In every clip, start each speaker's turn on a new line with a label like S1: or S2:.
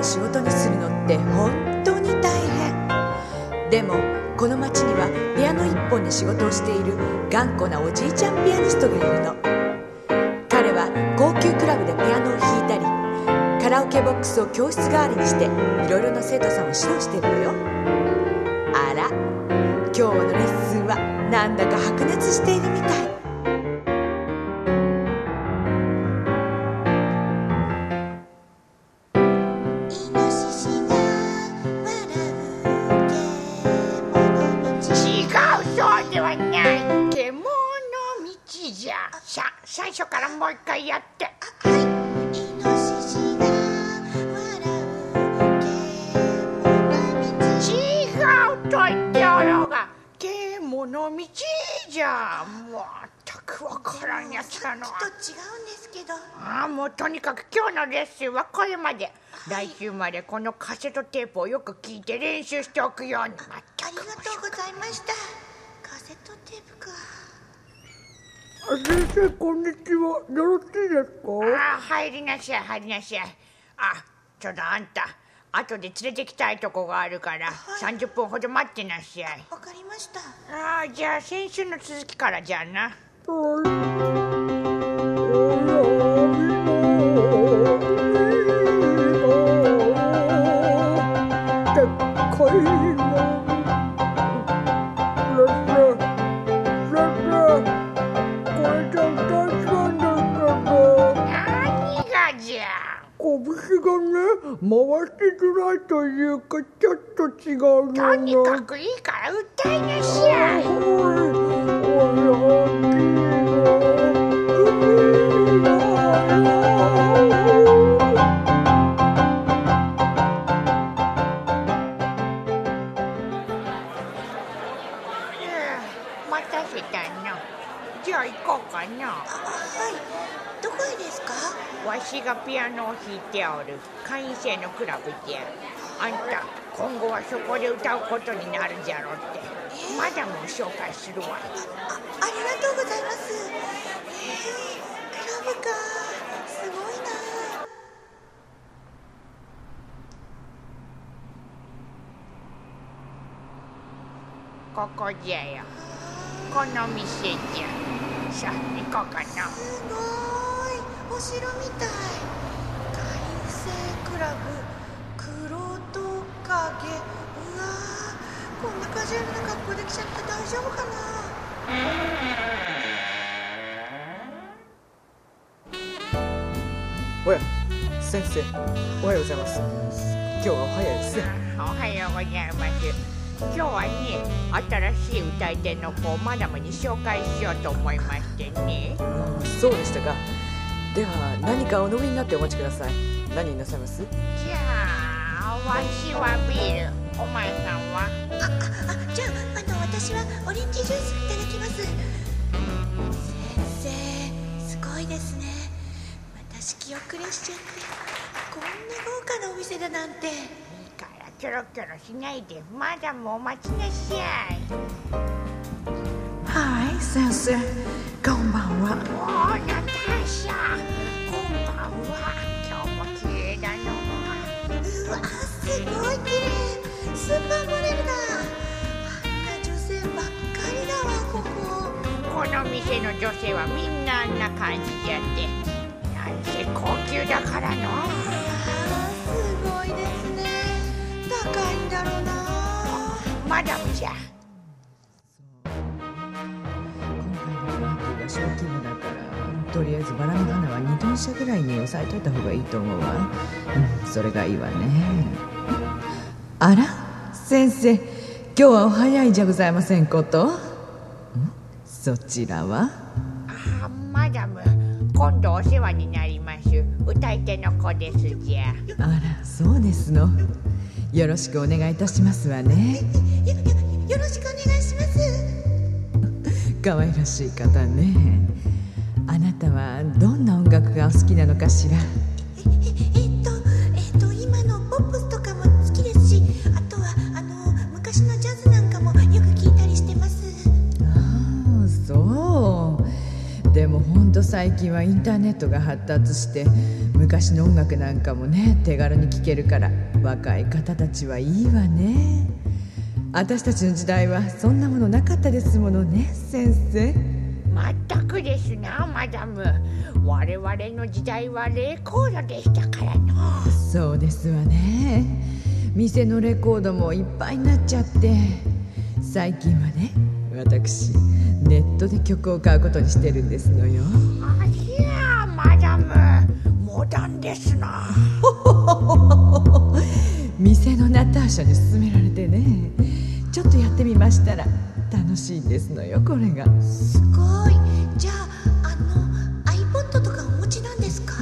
S1: を仕事にするのって本当に大変。でもこの町にはピアノ一本で仕事をしている頑固なおじいちゃんピアニストがいるの。彼は高級クラブでピアノを弾いたりカラオケボックスを教室代わりにしていろいろな生徒さんを指導しているのよ。あら今日のレッスンはなんだか白熱しているみたい。
S2: 最初からもう一回やって。
S3: はいイノシシが笑う
S2: 違うと言っておろうが獣道じゃもう全くわからんやつだな
S3: きっと違うんですけど
S2: ああもうとにかく今日のレッスンはこれまで、来週までこのカセットテープをよく聞いて練習しておくように。
S3: ありがとうございました。カセットテープか
S4: 先生こんにちは。よろしいですか？
S2: ああ入りな入りなあちょっとあんた後で連れてきたいとこがあるから、
S3: はい。
S2: 30分ほど待ってなさい。
S3: わかりました。
S2: ああじゃあ先週の続きからじゃあな。何
S4: づらいというかちょっと違うの
S2: とにかくいいから歌いなさいわしがピアノを弾いておる会員制のクラブじゃあんた今後はそこで歌うことになるじゃろって。マダムを紹介するわ。
S3: あありがとうございます。クラブか。すごいな。
S2: ここじゃよ。この店じゃ。さあ行こうかな。
S3: すごいお城みたい。会員制クラブ黒ト影。うわーこんなカジュアルな格好で来ちゃって大丈夫かな？
S5: おや先生。おはようございます。今日はお早いですね。
S2: おはようございます。今日はね新しい歌い手の子をマダムに紹介しようと思いましてね。
S5: あそうでしたかでは何かお飲みになってお待ちください。何になさいます？
S2: じゃあわしはビール。お前さんは？
S3: ああじゃああの私はオレンジジュースいただきます。先生すごいですね。私気遅れしちゃって。こんな豪華なお店だなんて。
S2: いいからキョロキョロしないで。マダムお待ちなさい。
S6: はい先生。こんばんは
S3: すごい綺麗スーパーモデルだあんな女性ばっかりだわここ。
S2: この店の女性はみんなあんな感じじゃって。なんせ高級だからの。
S3: あーすごいですね。高いんだろうな。
S2: マダムじゃ
S6: 今回のパーティーが小規模だからとりあえずバラの花は2トン車ぐらいに抑えといた方がいいと思うわ。うんそれがいいわねあら先生今日はお早いじゃございませんこと？ん？そちらは？
S2: あマダム今度お世話になります歌い手の子ですじゃ。
S6: あらそうですの。よろしくお願いいたしますわね。
S3: よよよろしくお願いします。
S6: 可愛らしい方ね。あなたはどんな音楽がお好きなのかしら？最近はインターネットが発達して昔の音楽なんかもね手軽に聴けるから若い方たちはいいわね。私たちの時代はそんなものなかったですものね先生。
S2: 全くですなマダム。我々の時代はレコードでしたからの。
S6: そうですわね。店のレコードもいっぱいになっちゃって最近はね私ネットで曲を買うことにしてるんですのよ
S2: マダムモダンですな。
S6: 店のナターシャに勧められてね。ちょっとやってみましたら楽しいんですのよこれが。
S3: すごい。じゃああの iPod とかお持ちなんですか？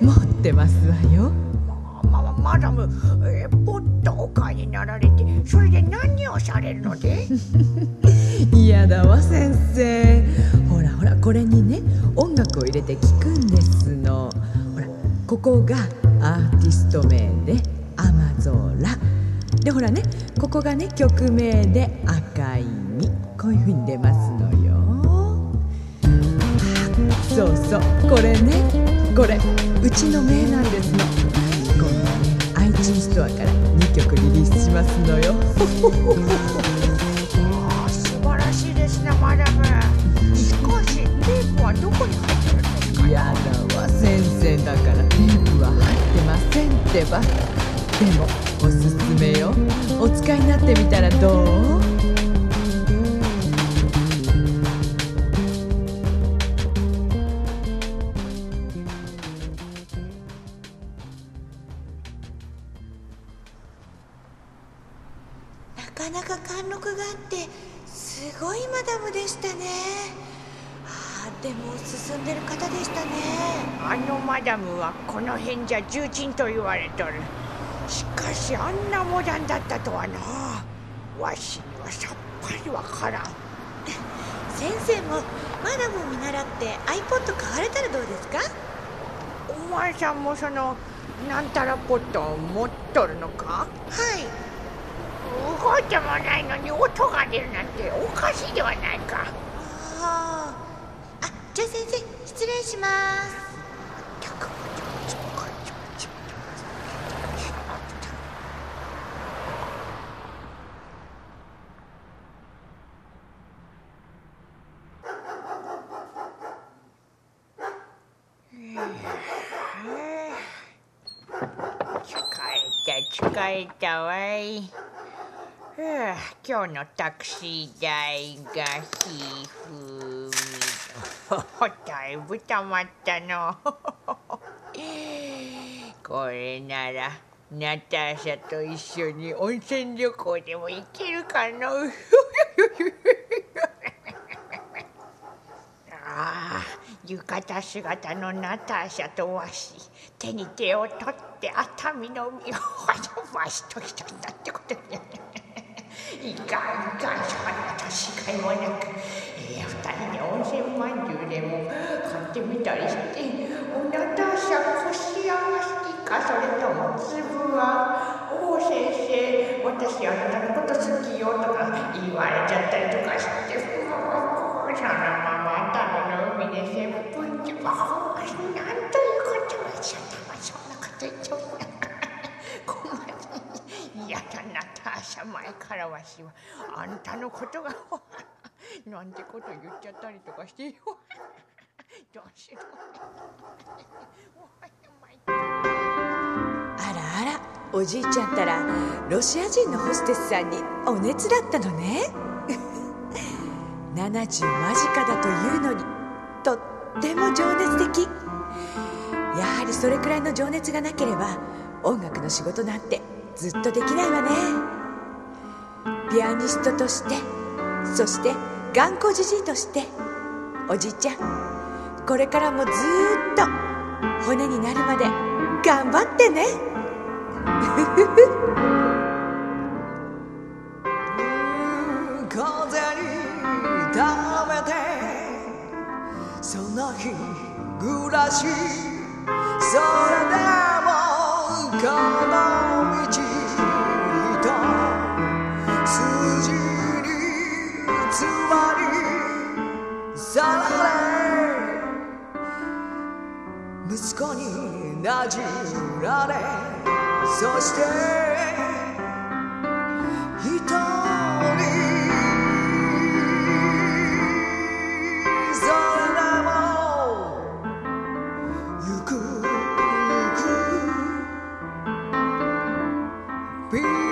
S6: 持ってますわよ。
S2: ままマダムえーポッとお買いになられてそれで何をされるので？
S6: 嫌だわ先生楽を入れて聴くんですの。ほらここがアーティスト名で「アマゾラ」でほらねここがね曲名で「赤い実」こういう風に出ますのよ。そうそう。これねこれうちの名なんですの今度ね。iTunes ストアから2曲リリースしますのよ。
S2: るんですか
S6: やだわ先生だからテープは入ってませんってば。でもおすすめよ。お使いになってみたらどう？
S3: でる方でしたね。
S2: あのマダムはこの辺じゃ重鎮と言われとる。しかしあんなモダンだったとはな。わしにはさっぱりわからん。
S3: 先生もマダムを見習って iPod 買われたらどうですか？
S2: お前さんもそのなんたらポットを持っとるのか？
S3: はい。
S2: 動いてもないのに音が出るなんておかしいではないか。
S3: あー。あじゃあ先生失礼します。
S2: 疲れたわい。はあ今日のタクシー代がひふみだ いぶたまったの。これならナターシャと一緒に温泉旅行でも行けるかの ああ浴衣姿のナターシャとわし手に手を取って熱海の海をわしときたんだってことにいかんいかんそんな年がいもなく。ええ二人で温泉まんじゅうでも買ってみたりしておナターシャこしあんが好きかそれとも粒はおお先生私あなたのこと好きよとか言われちゃったりとかしてそのまま熱海の海で接吻ってああなんということをしちゃったそんなこと言っちゃう困るいやだなターシャ前からわしはあんたのことがなんてこと言っちゃったりとかして どうしよ
S1: あらあらおじいちゃんったらロシア人のホステスさんにお熱だったのね。70間近だというのにとっても情熱的。やはりそれくらいの情熱がなければ音楽の仕事なんてずっとできないわね。ピアニストとしてそして頑固じじいとしておじいちゃんこれからもずっと骨になるまで頑張ってね。
S7: 風に溜めてその日暮らしそれでもこの道
S6: 息子に馴染られそして一人それでもゆくゆく